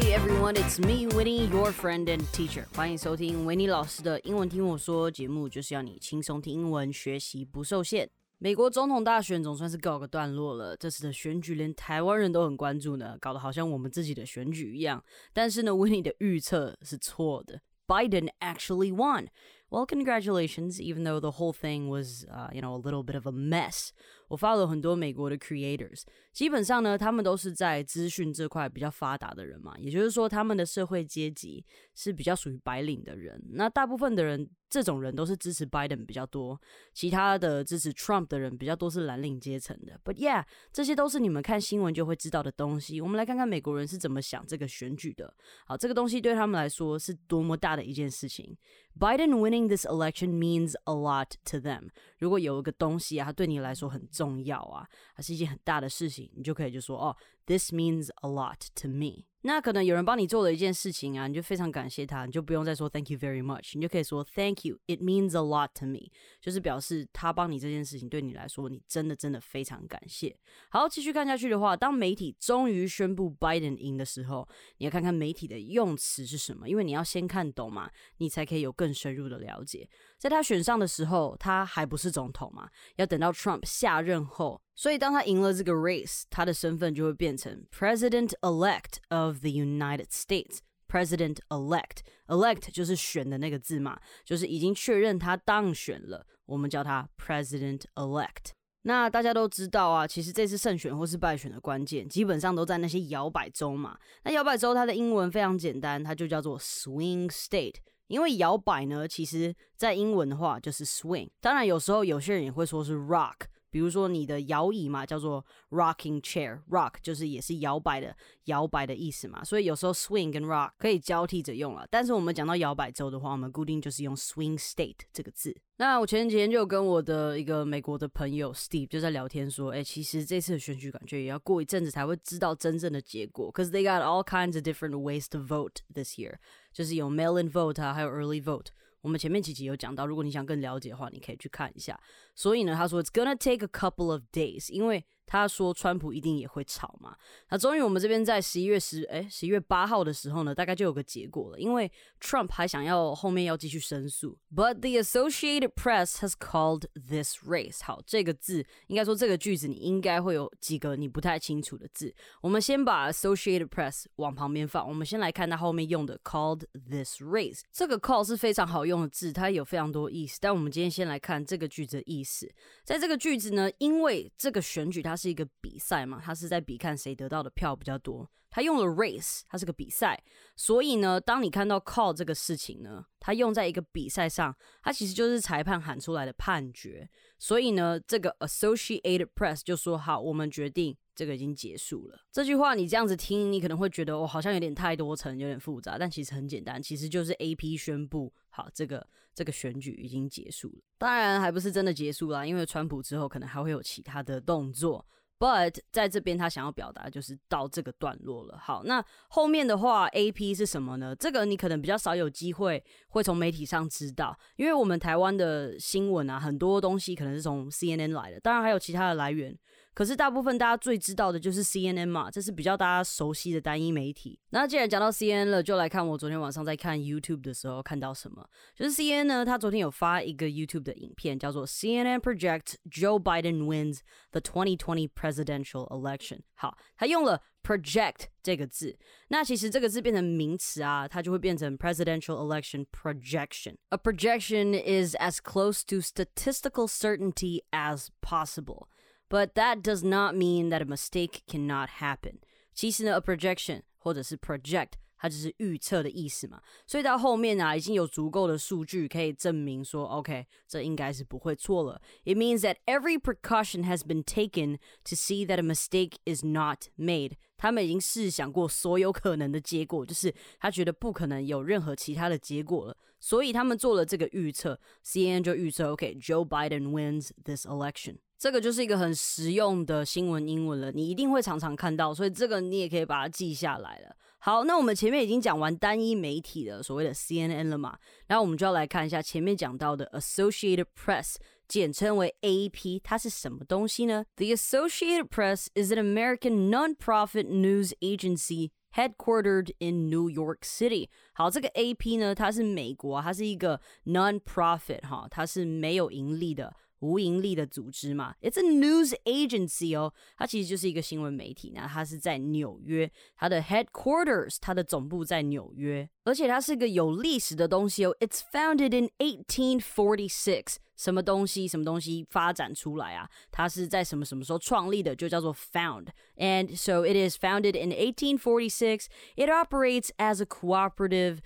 Hey everyone, it's me, Winnie, your friend and teacher. 欢迎收听维尼老师的英文听我说节目，就是要你轻松听英文，学习不受限。美国总统大选总算是告个段落了，这次的选举连台湾人都很关注呢，搞得好像我们自己的选举一样。但是呢，Winnie 的预测是错的，Biden actually won. Well, congratulations, even though the whole thing was, uh, you know, a little bit of a mess. 我 follow 很多美国的 creators，基本上呢，他们都是在资讯这块比较发达的人嘛，也就是说，他们的社会阶级是比较属于白领的人。那大部分的人，这种人都是支持 Biden 比较多，其他的支持 Trump 的人比较多是蓝领阶层的。But yeah，这些都是你们看新闻就会知道的东西。我们来看看美国人是怎么想这个选举的。好，这个东西对他们来说是多么大的一件事情。Biden winning this election means a lot to them。如果有一个东西啊，它对你来说很重重要啊，它是一件很大的事情，你就可以就说哦，this means a lot to me。那可能有人帮你做了一件事情啊，你就非常感谢他，你就不用再说 Thank you very much，你就可以说 Thank you, it means a lot to me，就是表示他帮你这件事情对你来说，你真的真的非常感谢。好，继续看下去的话，当媒体终于宣布 Biden 赢的时候，你要看看媒体的用词是什么，因为你要先看懂嘛，你才可以有更深入的了解。在他选上的时候，他还不是总统嘛，要等到 Trump 下任后。所以，当他赢了这个 race，他的身份就会变成 President Elect of of the United States。President Elect，Elect 就是选的那个字嘛，就是已经确认他当选了，我们叫他 President Elect。那大家都知道啊，其实这次胜选或是败选的关键，基本上都在那些摇摆州嘛。那摇摆州它的英文非常简单，它就叫做 Swing State。因为摇摆呢，其实在英文的话就是 Swing。当然，有时候有些人也会说是 Rock。比如说你的摇椅嘛，叫做 rocking chair，rock 就是也是摇摆的摇摆的意思嘛，所以有时候 swing 跟 rock 可以交替着用了。但是我们讲到摇摆州的话，我们固定就是用 swing state 这个字。那我前几天就跟我的一个美国的朋友 Steve 就在聊天说，哎，其实这次的选举感觉也要过一阵子才会知道真正的结果，cause they got all kinds of different ways to vote this year，就是有 mail-in vote 啊，还有 early vote。我们前面几集有讲到，如果你想更了解的话，你可以去看一下。所以呢，他说 It's gonna take a couple of days，因为他说川普一定也会吵嘛。那终于我们这边在十一月十哎十一月八号的时候呢，大概就有个结果了。因为 Trump 还想要后面要继续申诉，But the Associated Press has called this race。好，这个字应该说这个句子你应该会有几个你不太清楚的字。我们先把 Associated Press 往旁边放，我们先来看它后面用的 called this race。这个 call 是非常好用的字，它有非常多意思。但我们今天先来看这个句子的意思。在这个句子呢，因为这个选举它是一个比赛嘛，他是在比看谁得到的票比较多。他用了 race，它是个比赛，所以呢，当你看到 call 这个事情呢，它用在一个比赛上，它其实就是裁判喊出来的判决。所以呢，这个 Associated Press 就说好，我们决定这个已经结束了。这句话你这样子听，你可能会觉得哦，好像有点太多层，有点复杂，但其实很简单，其实就是 AP 宣布好，这个这个选举已经结束了。当然还不是真的结束啦，因为川普之后可能还会有其他的动作。But 在这边他想要表达就是到这个段落了。好，那后面的话，A P 是什么呢？这个你可能比较少有机会会从媒体上知道，因为我们台湾的新闻啊，很多东西可能是从 C N N 来的，当然还有其他的来源。可是大部分大家最知道的就是 C N N 嘛，这是比较大家熟悉的单一媒体。那既然讲到 C N N 了，就来看我昨天晚上在看 YouTube 的时候看到什么。就是 C N N 呢，他昨天有发一个 YouTube 的影片，叫做 C N N Project Joe Biden Wins the 2020 Presidential Election。好，他用了 project 这个字，那其实这个字变成名词啊，它就会变成 presidential election projection。A projection is as close to statistical certainty as possible. But that does not mean that a mistake cannot happen. 其实呢，a projection 或者是 project，它只是预测的意思嘛。所以到后面啊，已经有足够的数据可以证明说，OK，这应该是不会错了。It means that every precaution has been taken to see that a mistake is not made. 他们已经试想过所有可能的结果，就是他觉得不可能有任何其他的结果了，所以他们做了这个预测。CNN 就预测，OK，Joe Biden wins this election。 这个就是一个很实用的新闻英文了，你一定会常常看到，所以这个你也可以把它记下来了。好，那我们前面已经讲完单一媒体的所谓的 CNN 了嘛，然后我们就要来看一下前面讲到的 Associated Press，简称为 AP，它是什么东西呢？The Associated Press is an American non-profit news agency headquartered in New York City。好，这个 AP 呢，它是美国，它是一个 non-profit 哈，它是没有盈利的。无盈利的组织嘛，It's a news agency 哦，它其实就是一个新闻媒体。那它是在纽约，它的 headquarters，它的总部在纽约，而且它是个有历史的东西哦。It's founded in 1846，什么东西什么东西发展出来啊？它是在什么什么时候创立的？就叫做 found。And so it is founded in 1846. It operates as a cooperative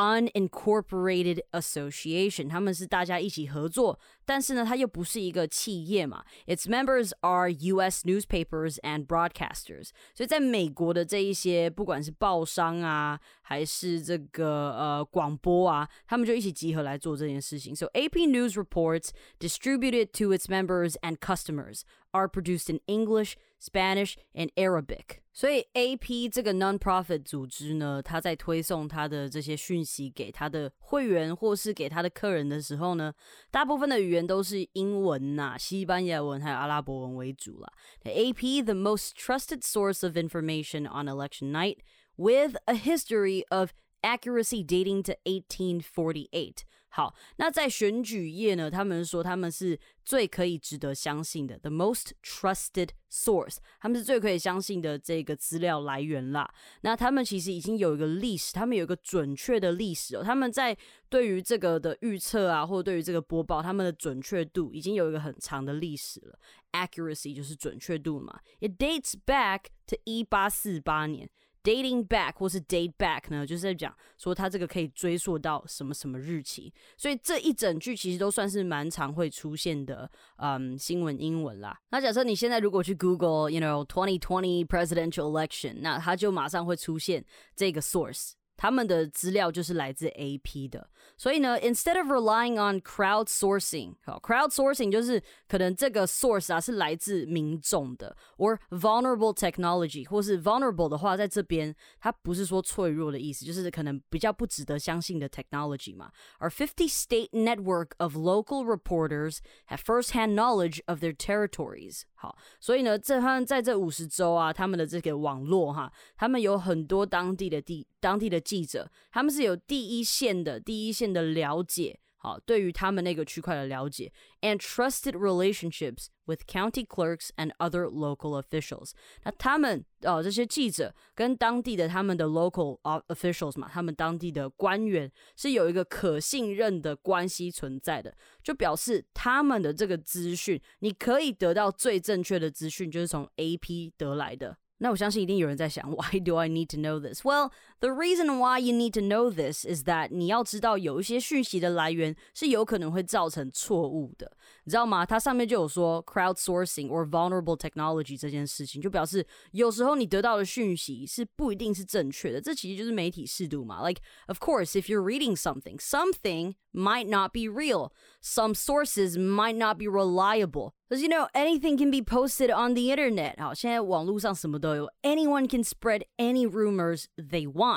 unincorporated association，他们是大家一起合作，但是呢，它又不是一个企业嘛。Its members are U.S. newspapers and broadcasters，所以在美国的这一些，不管是报商啊，还是这个呃广播啊，他们就一起集合来做这件事情。So AP news reports distributed to its members and customers are produced in English, Spanish, and Arabic. 所以 AP 这个 non-profit 组织呢，它在推送它的这些讯息给它的会员或是给它的客人的时候呢，大部分的语言都是英文呐、西班牙文还有阿拉伯文为主啦。AP, the most trusted source of information on election night, with a history of accuracy dating to 1848. 好，那在选举业呢，他们说他们是最可以值得相信的，the most trusted source，他们是最可以相信的这个资料来源啦。那他们其实已经有一个历史，他们有一个准确的历史哦。他们在对于这个的预测啊，或者对于这个播报，他们的准确度已经有一个很长的历史了。Accuracy 就是准确度嘛，it dates back to 一八四八年。Dating back 或是 date back 呢，就是在讲说它这个可以追溯到什么什么日期，所以这一整句其实都算是蛮常会出现的，嗯，新闻英文啦。那假设你现在如果去 Google，you know twenty twenty presidential election，那它就马上会出现这个 source。他们的资料就是来自 AP 的，所以呢，instead of relying on crowdsourcing，好，crowdsourcing 就是可能这个 source 啊是来自民众的，or vulnerable technology，或是 vulnerable 的话，在这边它不是说脆弱的意思，就是可能比较不值得相信的 technology 嘛。Our 50 state network of local reporters have first-hand knowledge of their territories。好，所以呢，这他们在这五十州啊，他们的这个网络哈，他们有很多当地的地当地的 记者，他们是有第一线的第一线的了解。好，对于他们那个区块的了解，and trusted relationships with county clerks and other local officials。那他们呃这些记者跟当地的他们的 local officials 嘛，他们当地的官员是有一个可信任的关系存在的，就表示他们的这个资讯，你可以得到最正确的资讯，就是从 AP 得来的。那我相信一定有人在想，Why do I need to know this? Well, the reason why you need to know this is that 你要知道有一些讯息的来源是有可能会造成错误的，你知道吗？它上面就有说 crowdsourcing or vulnerable technology 这件事情，就表示有时候你得到的讯息是不一定是正确的。这其实就是媒体适度嘛。Like, of course, if you're reading something, something might not be real. Some sources might not be reliable. Because you know, anything can be posted on the internet. 好，现在网络上什么都有，anyone can spread any rumors they want.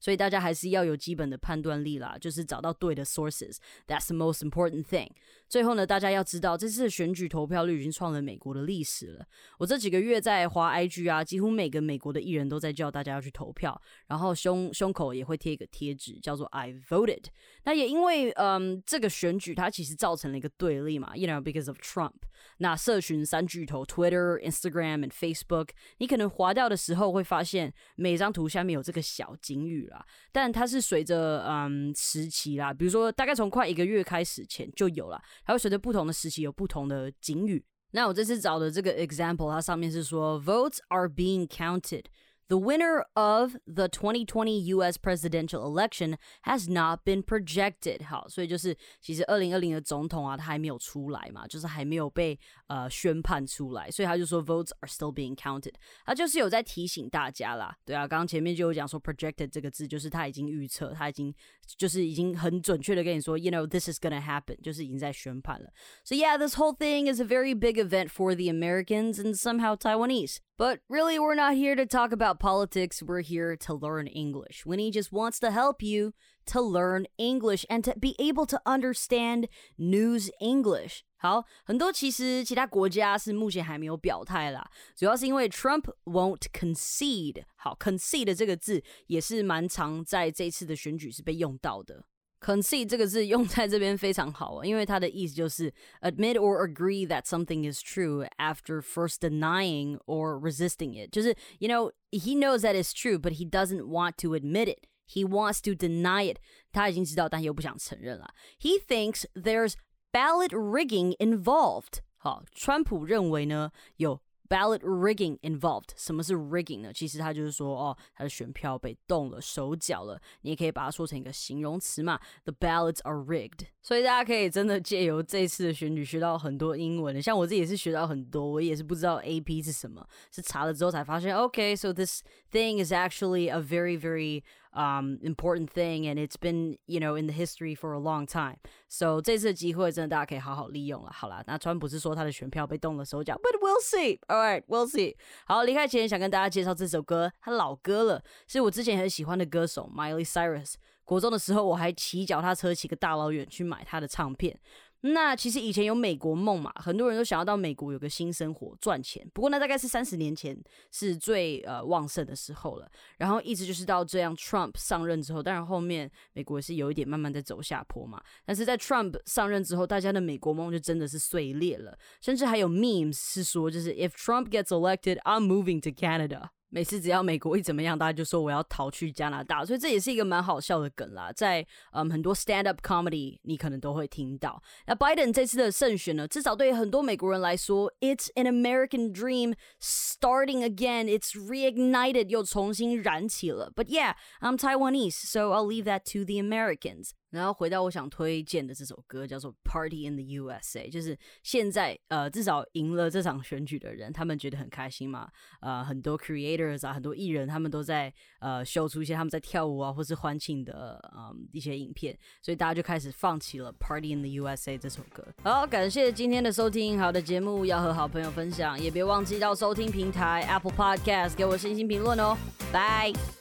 所以大家还是要有基本的判断力啦，就是找到对的 sources. That's the most important thing. 最后呢，大家要知道，这次的选举投票率已经创了美国的历史了。我这几个月在华 IG 啊，几乎每个美国的艺人都在叫大家要去投票，然后胸胸口也会贴一个贴纸，叫做 I voted。那也因为嗯，这个选举它其实造成了一个对立嘛，you know because of Trump。那社群三巨头 Twitter、Instagram and Facebook，你可能划掉的时候会发现每张图下面有这个小警语啦，但它是随着嗯时期啦，比如说大概从快一个月开始前就有了。它会随着不同的时期有不同的警语。那我这次找的这个 example，它上面是说 votes are being counted。The winner of the 2020 U.S. presidential election has not been projected。好，所以就是其实二零二零的总统啊，他还没有出来嘛，就是还没有被呃宣判出来，所以他就说 votes are still being counted。他就是有在提醒大家啦，对啊，刚刚前面就有讲说 projected 这个字，就是他已经预测，他已经就是已经很准确的跟你说，you know this is gonna happen，就是已经在宣判了。So yeah, this whole thing is a very big event for the Americans and somehow Taiwanese. But really, we're not here to talk about politics. We're here to learn English. Winnie just wants to help you to learn English and to be able to understand news English. 好，很多其实其他国家是目前还没有表态啦，主要是因为 Trump won't concede。好，concede 这个字也是蛮常在这次的选举是被用到的。 concede 这个字用在这边非常好啊，因为它的意思就是 admit or agree that something is true after first denying or resisting it。就是 you know he knows that it's true, but he doesn't want to admit it. He wants to deny it. 他已经知道，但又不想承认了。He thinks there's ballot rigging involved。好，川普认为呢有 ballot rigging involved。什么是 rigging 呢？其实它就是说，哦，他的选票被动了手脚了。你也可以把它说成一个形容词嘛，the ballots are rigged。所以大家可以真的借由这次的选举学到很多英文的。像我自己也是学到很多，我也是不知道 AP 是什么，是查了之后才发现，OK，so this thing is actually a very very um, important thing, and it's been you know in the history for a long time. So 这次的机会真的大家可以好好利用了。好啦，那川普是说他的选票被动了手脚，But we'll see. All right, we'll see. 好，离开前想跟大家介绍这首歌，它老歌了，是我之前很喜欢的歌手 Miley Cyrus。国中的时候，我还骑脚踏车骑个大老远去买他的唱片。那其实以前有美国梦嘛，很多人都想要到美国有个新生活赚钱。不过那大概是三十年前是最呃旺盛的时候了。然后一直就是到这样，Trump 上任之后，当然后面美国是有一点慢慢在走下坡嘛。但是在 Trump 上任之后，大家的美国梦就真的是碎裂了，甚至还有 memes 是说，就是 If Trump gets elected, I'm moving to Canada。每次只要美国一怎么样，大家就说我要逃去加拿大，所以这也是一个蛮好笑的梗啦。在嗯很多 stand up comedy 你可能都会听到。那 Biden 这次的胜选呢，至少对很多美国人来说，it's an American dream starting again. It's reignited，又重新燃起了。But yeah, I'm Taiwanese, so I'll leave that to the Americans. 然后回到我想推荐的这首歌，叫做《Party in the USA》，就是现在呃至少赢了这场选举的人，他们觉得很开心嘛。呃，很多 creators 啊，很多艺人，他们都在呃秀出一些他们在跳舞啊，或是欢庆的嗯一些影片，所以大家就开始放起了《Party in the USA》这首歌。好，感谢今天的收听，好的节目要和好朋友分享，也别忘记到收听平台 Apple Podcast 给我星星评论哦，拜。